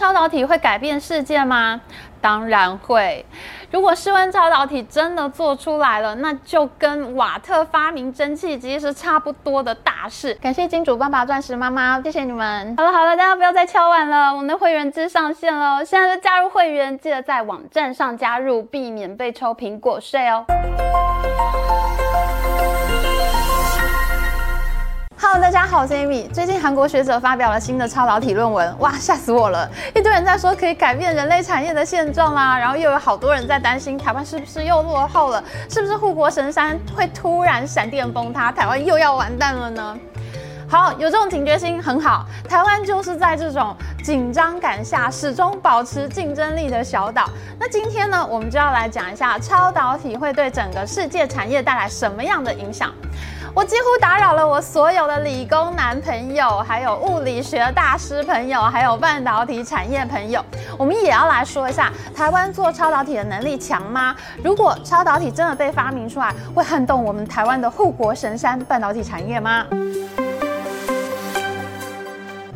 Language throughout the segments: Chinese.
超导体会改变世界吗？当然会。如果室温超导体真的做出来了，那就跟瓦特发明蒸汽机是差不多的大事。感谢金主爸爸、钻石妈妈，谢谢你们。好了好了，大家不要再敲碗了，我们的会员制上线了，现在就加入会员，记得在网站上加入，避免被抽苹果税哦。大家好，我是 Amy。最近韩国学者发表了新的超导体论文，哇，吓死我了！一堆人在说可以改变人类产业的现状啦，然后又有好多人在担心台湾是不是又落后了，是不是护国神山会突然闪电崩塌，台湾又要完蛋了呢？好，有这种警觉心很好。台湾就是在这种紧张感下，始终保持竞争力的小岛。那今天呢，我们就要来讲一下超导体会对整个世界产业带来什么样的影响。我几乎打扰了我所有的理工男朋友，还有物理学大师朋友，还有半导体产业朋友。我们也要来说一下，台湾做超导体的能力强吗？如果超导体真的被发明出来，会撼动我们台湾的护国神山半导体产业吗？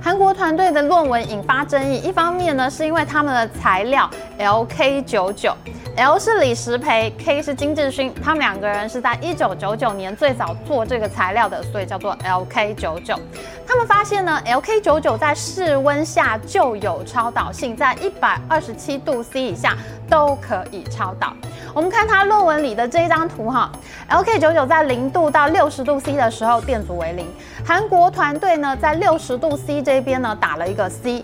韩国团队的论文引发争议，一方面呢，是因为他们的材料 LK99。L 是李时培，K 是金志勋，他们两个人是在一九九九年最早做这个材料的，所以叫做 LK 九九。他们发现呢，LK 九九在室温下就有超导性，在一百二十七度 C 以下都可以超导。我们看他论文里的这一张图哈，LK 九九在零度到六十度 C 的时候电阻为零。韩国团队呢，在六十度 C 这边呢打了一个 C。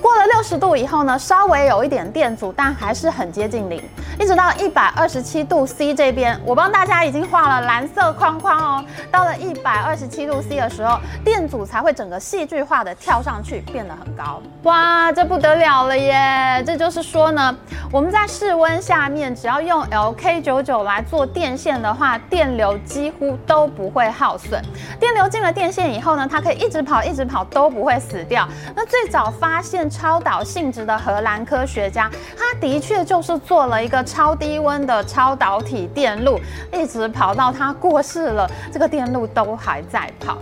过了六十度以后呢，稍微有一点电阻，但还是很接近零。一直到一百二十七度 C 这边，我帮大家已经画了蓝色框框哦。到了一百二十七度 C 的时候，电阻才会整个戏剧化的跳上去，变得很高。哇，这不得了了耶！这就是说呢，我们在室温下面，只要用 LK99 来做电线的话，电流几乎都不会耗损。电流进了电线以后呢，它可以一直跑，一直跑都不会死掉。那最早发现超导性质的荷兰科学家，他的确就是做了一个超低温的超导体电路，一直跑到他过世了，这个电路都还在跑。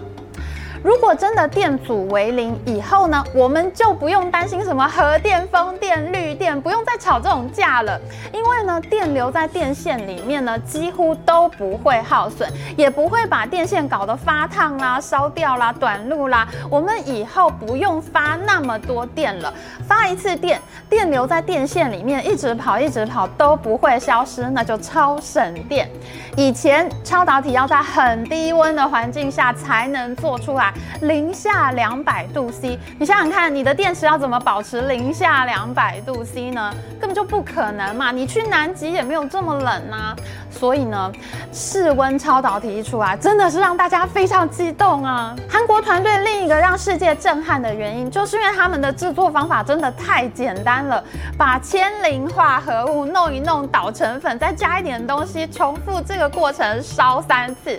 如果真的电阻为零以后呢，我们就不用担心什么核电、风电、绿电，不用再吵这种架了。因为呢，电流在电线里面呢，几乎都不会耗损，也不会把电线搞得发烫啦、烧掉啦、短路啦。我们以后不用发那么多电了，发一次电，电流在电线里面一直跑、一直跑都不会消失，那就超省电。以前超导体要在很低温的环境下才能做出来。零下两百度 C，你想想看，你的电池要怎么保持零下两百度 C 呢？根本就不可能嘛！你去南极也没有这么冷啊。所以呢，室温超导体一出来，真的是让大家非常激动啊！韩国团队另一个让世界震撼的原因，就是因为他们的制作方法真的太简单了，把铅磷化合物弄一弄，捣成粉，再加一点东西，重复这个过程烧三次。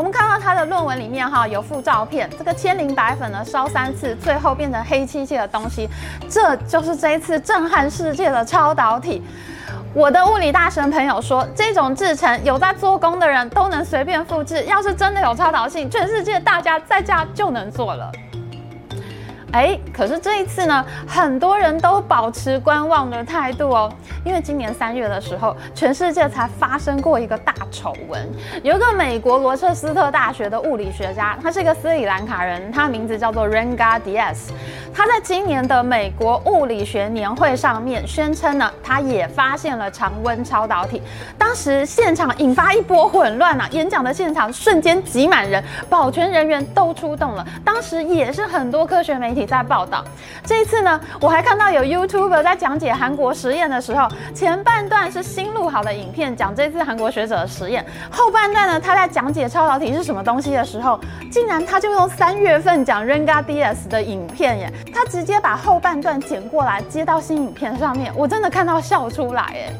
我们看到他的论文里面哈有附照片，这个千灵白粉呢烧三次，最后变成黑漆漆的东西，这就是这一次震撼世界的超导体。我的物理大神朋友说，这种制成有在做工的人都能随便复制，要是真的有超导性，全世界大家在家就能做了。哎，可是这一次呢，很多人都保持观望的态度哦，因为今年三月的时候，全世界才发生过一个大丑闻。有一个美国罗彻斯特大学的物理学家，他是一个斯里兰卡人，他名字叫做 Ranga Dias。他在今年的美国物理学年会上面宣称呢，他也发现了常温超导体。当时现场引发一波混乱啊，演讲的现场瞬间挤满人，保全人员都出动了。当时也是很多科学媒体。在报道这一次呢，我还看到有 YouTuber 在讲解韩国实验的时候，前半段是新录好的影片，讲这次韩国学者的实验，后半段呢，他在讲解超导体是什么东西的时候，竟然他就用三月份讲 Ranga DS 的影片耶，他直接把后半段剪过来接到新影片上面，我真的看到笑出来耶。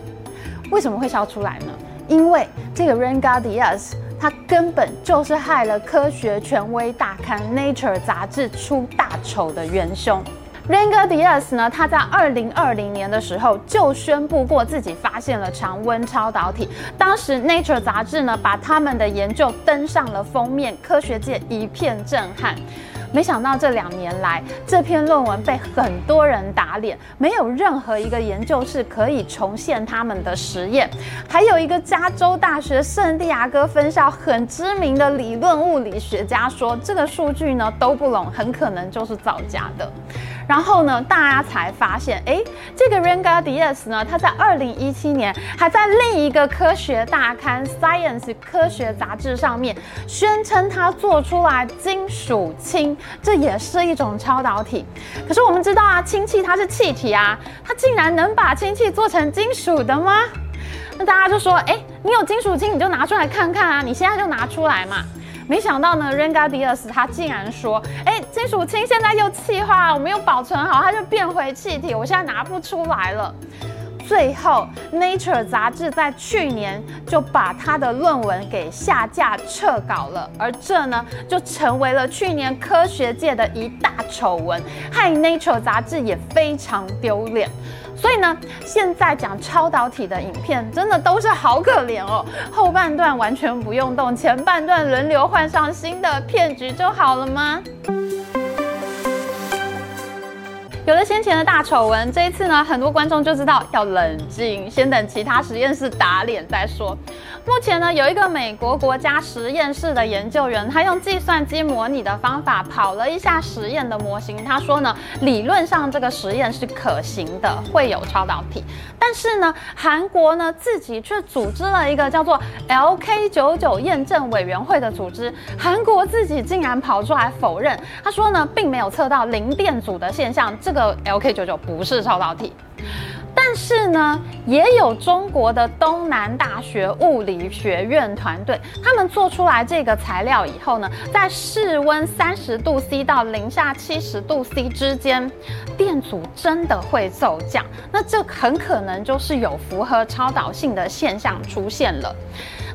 为什么会笑出来呢？因为这个 Ranga DS。他根本就是害了科学权威大刊《Nature》杂志出大丑的元凶。Ranga Dias 呢，他在二零二零年的时候就宣布过自己发现了常温超导体。当时《Nature》杂志呢，把他们的研究登上了封面，科学界一片震撼。没想到这两年来，这篇论文被很多人打脸，没有任何一个研究室可以重现他们的实验。还有一个加州大学圣地亚哥分校很知名的理论物理学家说，这个数据呢都不拢，很可能就是造假的。然后呢，大家才发现，哎，这个 Ranga Diaz 呢，他在二零一七年还在另一个科学大刊《Science》科学杂志上面宣称他做出来金属氢，这也是一种超导体。可是我们知道啊，氢气它是气体啊，它竟然能把氢气做成金属的吗？那大家就说，哎，你有金属氢，你就拿出来看看啊，你现在就拿出来嘛。没想到呢，Ranga Diaz 他竟然说：“哎，金属氢现在又气化，我们又保存好，它就变回气体，我现在拿不出来了。”最后，Nature 杂志在去年就把他的论文给下架撤稿了，而这呢，就成为了去年科学界的一大丑闻，害 Nature 杂志也非常丢脸。所以呢，现在讲超导体的影片真的都是好可怜哦。后半段完全不用动，前半段轮流换上新的骗局就好了吗？有了先前的大丑闻，这一次呢，很多观众就知道要冷静，先等其他实验室打脸再说。目前呢，有一个美国国家实验室的研究员，他用计算机模拟的方法跑了一下实验的模型。他说呢，理论上这个实验是可行的，会有超导体。但是呢，韩国呢自己却组织了一个叫做 LK99 验证委员会的组织，韩国自己竟然跑出来否认。他说呢，并没有测到零电阻的现象，这个 LK99 不是超导体。但是呢，也有中国的东南大学物理学院团队，他们做出来这个材料以后呢，在室温三十度 C 到零下七十度 C 之间，电阻真的会骤降。那这很可能就是有符合超导性的现象出现了。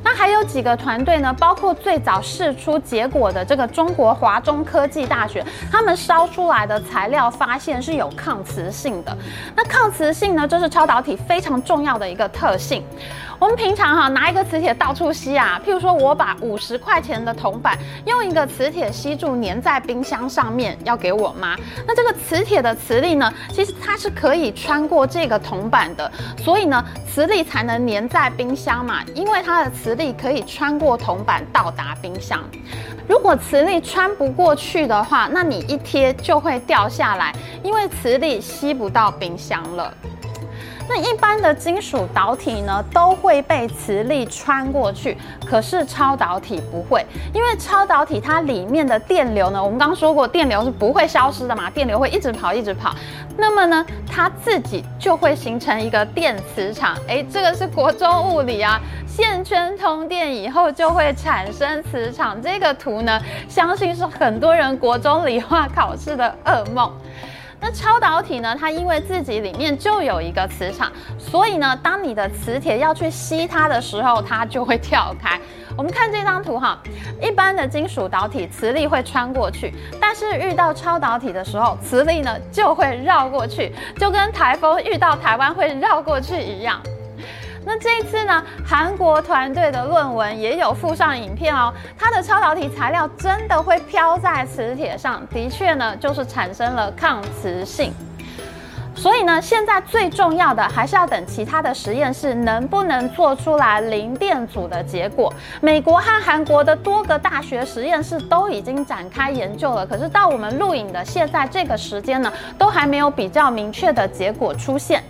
那还有几个团队呢？包括最早试出结果的这个中国华中科技大学，他们烧出来的材料发现是有抗磁性的。那抗磁性呢，就是超导体非常重要的一个特性。我们平常哈拿一个磁铁到处吸啊，譬如说我把五十块钱的铜板用一个磁铁吸住，粘在冰箱上面要给我妈。那这个磁铁的磁力呢，其实它是可以穿过这个铜板的，所以呢磁力才能粘在冰箱嘛，因为它的磁力可以穿过铜板到达冰箱。如果磁力穿不过去的话，那你一贴就会掉下来，因为磁力吸不到冰箱了。那一般的金属导体呢，都会被磁力穿过去，可是超导体不会，因为超导体它里面的电流呢，我们刚说过，电流是不会消失的嘛，电流会一直跑，一直跑。那么呢，它自己就会形成一个电磁场。诶，这个是国中物理啊，线圈通电以后就会产生磁场。这个图呢，相信是很多人国中理化考试的噩梦。那超导体呢，它因为自己里面就有一个磁场，所以呢，当你的磁铁要去吸它的时候，它就会跳开。我们看这张图哈，一般的金属导体磁力会穿过去，但是遇到超导体的时候，磁力呢就会绕过去，就跟台风遇到台湾会绕过去一样。那这一次呢，韩国团队的论文也有附上影片哦，它的超导体材料真的会飘在磁铁上，的确呢，就是产生了抗磁性。所以呢，现在最重要的还是要等其他的实验室能不能做出来零电阻的结果。美国和韩国的多个大学实验室都已经展开研究了，可是到我们录影的现在这个时间呢，都还没有比较明确的结果出现。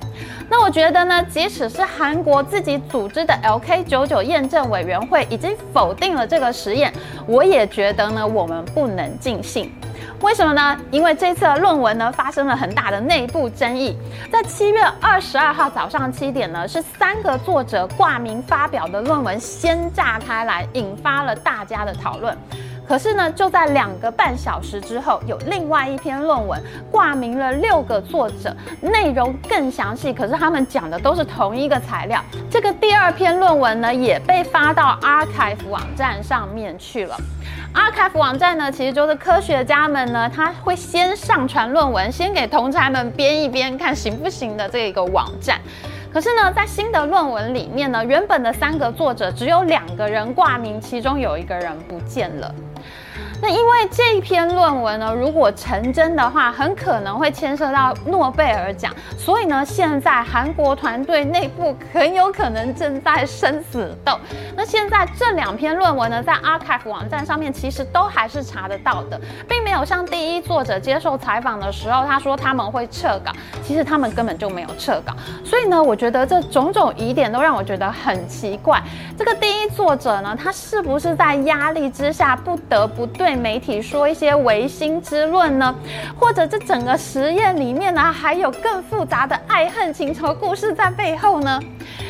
那我觉得呢，即使是韩国自己组织的 LK99 验证委员会已经否定了这个实验，我也觉得呢，我们不能尽信。为什么呢？因为这次的论文呢，发生了很大的内部争议。在七月二十二号早上七点呢，是三个作者挂名发表的论文先炸开来，引发了大家的讨论。可是呢，就在两个半小时之后，有另外一篇论文挂名了六个作者，内容更详细。可是他们讲的都是同一个材料。这个第二篇论文呢，也被发到 arXiv 网站上面去了。arXiv 网站呢，其实就是科学家们呢，他会先上传论文，先给同侪们编一编，看行不行的这个网站。可是呢，在新的论文里面呢，原本的三个作者只有两个人挂名，其中有一个人不见了。那因为这一篇论文呢，如果成真的话，很可能会牵涉到诺贝尔奖，所以呢，现在韩国团队内部很有可能正在生死斗。那现在这两篇论文呢，在 Archive 网站上面其实都还是查得到的，并没有像第一作者接受采访的时候，他说他们会撤稿，其实他们根本就没有撤稿。所以呢，我觉得这种种疑点都让我觉得很奇怪。这个第一作者呢，他是不是在压力之下不得不对媒体说一些唯心之论呢？或者这整个实验里面呢，还有更复杂的爱恨情仇故事在背后呢？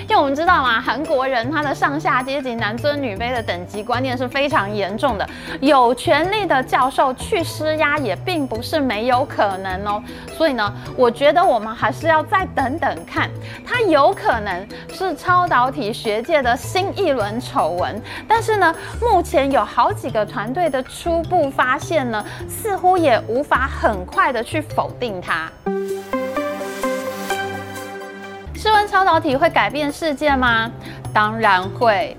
因为我们知道嘛，韩国人他的上下阶级、男尊女卑的等级观念是非常严重的，有权力的教授去施压也并不是没有可能哦。所以呢，我觉得我们还是要再等等看，他有可能是超导体学界的新一轮丑闻。但是呢，目前有好几个团队的初步发现呢，似乎也无法很快的去否定它。室温超导体会改变世界吗？当然会。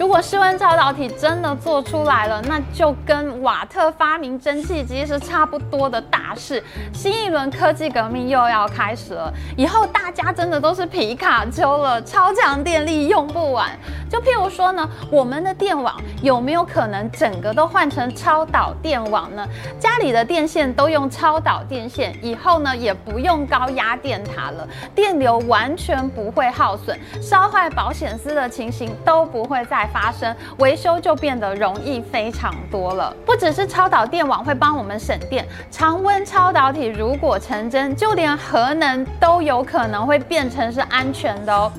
如果室温超导体真的做出来了，那就跟瓦特发明蒸汽机是差不多的大事。新一轮科技革命又要开始了，以后大家真的都是皮卡丘了，超强电力用不完。就譬如说呢，我们的电网有没有可能整个都换成超导电网呢？家里的电线都用超导电线，以后呢也不用高压电塔了，电流完全不会耗损，烧坏保险丝的情形都不会再发生，维修就变得容易非常多了。不只是超导电网会帮我们省电，常温超导体如果成真，就连核能都有可能会变成是安全的哦。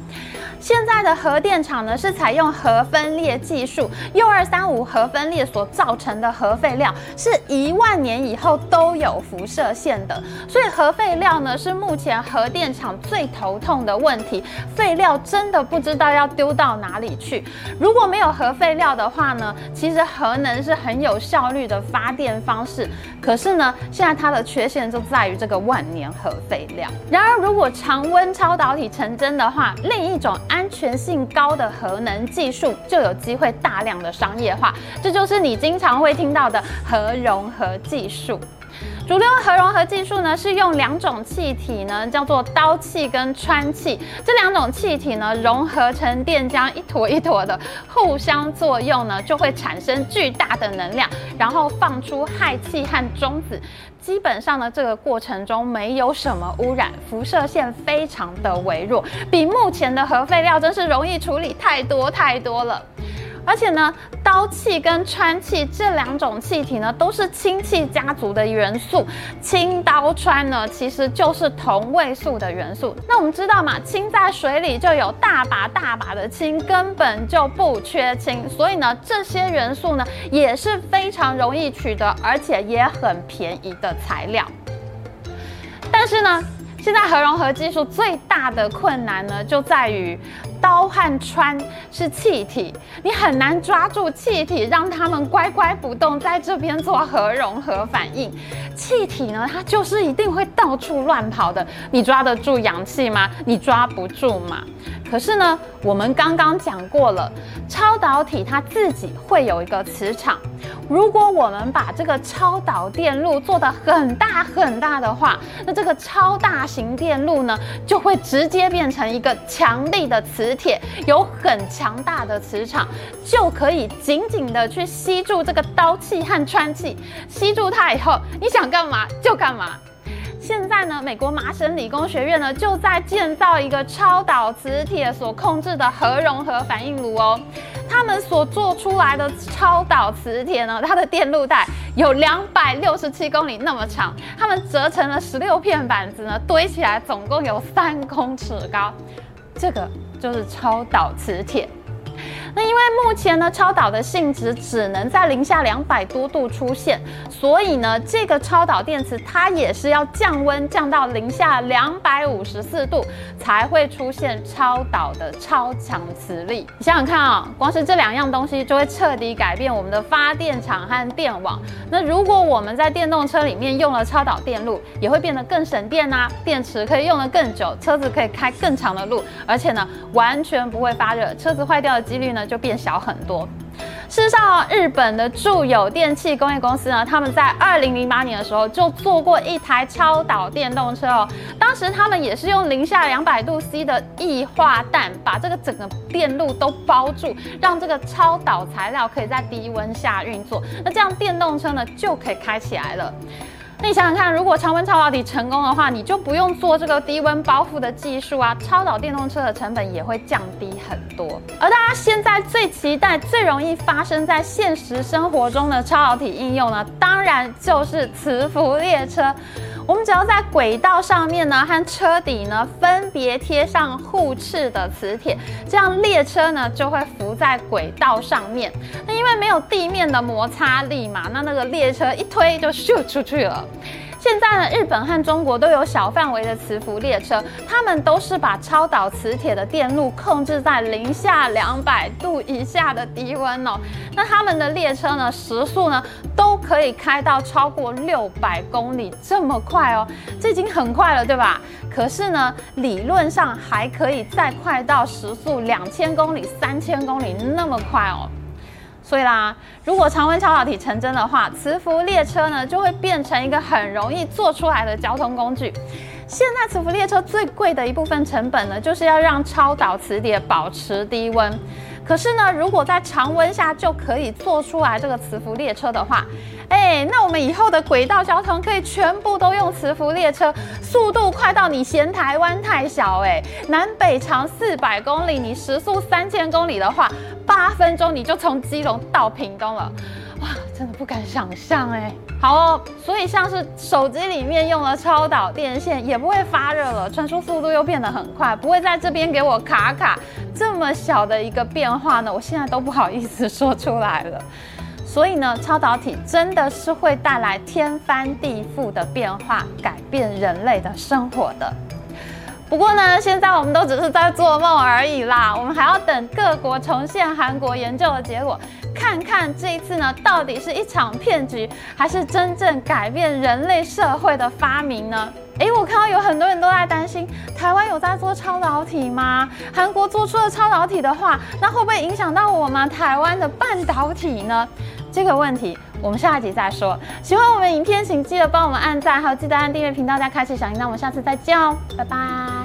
现在的核电厂呢，是采用核分裂技术，铀二三五核分裂所造成的核废料，是一万年以后都有辐射线的。所以核废料呢，是目前核电厂最头痛的问题。废料真的不知道要丢到哪里去。如果没有核废料的话呢，其实核能是很有效率的发电方式。可是呢，现在它的缺陷就在于这个万年核废料。然而，如果常温超导体成真的话，另一种安全性高的核能技术就有机会大量的商业化，这就是你经常会听到的核融合技术。主流核融合技术呢，是用两种气体呢，叫做氘气跟氚气，这两种气体呢，融合成电浆，一坨一坨的互相作用呢，就会产生巨大的能量，然后放出氦气和中子。基本上呢，这个过程中没有什么污染，辐射线非常的微弱，比目前的核废料真是容易处理太多太多了。而且呢，氘气跟氚气这两种气体呢，都是氢气家族的元素。氢、氘、氚呢，其实就是同位素的元素。那我们知道嘛，氢在水里就有大把大把的氢，根本就不缺氢。所以呢，这些元素呢，也是非常容易取得，而且也很便宜的材料。但是呢，现在核融合技术最大的困难呢，就在于氘和氚是气体，你很难抓住气体，让它们乖乖不动，在这边做核融合反应。气体呢，它就是一定会到处乱跑的，你抓得住氧气吗？你抓不住嘛。可是呢，我们刚刚讲过了，超导体它自己会有一个磁场。如果我们把这个超导电路做得很大很大的话，那这个超大型电路呢，就会直接变成一个强力的磁铁，有很强大的磁场，就可以紧紧的去吸住这个刀气和穿气，吸住它以后，你想干嘛就干嘛。现在呢，美国麻省理工学院呢就在建造一个超导磁铁所控制的核融合反应炉哦。他们所做出来的超导磁铁呢，它的电路带有两百六十七公里那么长，他们折成了十六片板子呢，堆起来总共有三公尺高。这个就是超导磁铁。那因为目前呢，超导的性质只能在零下两百多度出现，所以呢，这个超导电池它也是要降温降到零下两百五十四度才会出现超导的超强磁力。你想想看啊，光是这两样东西就会彻底改变我们的发电厂和电网。那如果我们在电动车里面用了超导电路，也会变得更省电啊，电池可以用得更久，车子可以开更长的路，而且呢，完全不会发热，车子坏掉的几率呢就变小很多。事实上，日本的住友电气工业公司呢，他们在二零零八年的时候就做过一台超导电动车哦。当时他们也是用零下两百度 C 的液化氮把这个整个电路都包住，让这个超导材料可以在低温下运作。那这样电动车呢就可以开起来了。那你想想看，如果常温超导体成功的话，你就不用做这个低温包覆的技术啊，超导电动车的成本也会降低很多。而大家现在最期待、最容易发生在现实生活中的超导体应用呢，当然就是磁浮列车。我们只要在轨道上面呢，和车底呢分别贴上互斥的磁铁，这样列车呢就会浮在轨道上面。那因为没有地面的摩擦力嘛，那那个列车一推就咻出去了。现在呢，日本和中国都有小范围的磁浮列车，他们都是把超导磁铁的电路控制在零下两百度以下的低温哦。那他们的列车呢，时速呢都可以开到超过六百公里这么快哦，这已经很快了，对吧？可是呢，理论上还可以再快到时速两千公里、三千公里那么快哦。所以啦，如果常温超导体成真的话，磁浮列车呢就会变成一个很容易做出来的交通工具。现在磁浮列车最贵的一部分成本呢，就是要让超导磁铁保持低温。可是呢，如果在常温下就可以做出来这个磁浮列车的话，哎，那我们以后的轨道交通可以全部都用磁浮列车，速度快到你嫌台湾太小哎，南北长四百公里，你时速三千公里的话，八分钟你就从基隆到屏东了，哇，真的不敢想象哎。好哦，所以像是手机里面用了超导电线也不会发热了，传输速度又变得很快，不会在这边给我卡卡。这么小的一个变化呢，我现在都不好意思说出来了。所以呢，超导体真的是会带来天翻地覆的变化，改变人类的生活的。不过呢，现在我们都只是在做梦而已啦，我们还要等各国重现韩国研究的结果。看看这一次呢，到底是一场骗局，还是真正改变人类社会的发明呢？诶，我看到有很多人都在担心，台湾有在做超导体吗？韩国做出了超导体的话，那会不会影响到我们台湾的半导体呢？这个问题我们下一集再说。喜欢我们影片，请记得帮我们按赞，还有记得按订阅频道，加开启小铃铛。我们下次再见哦，拜拜。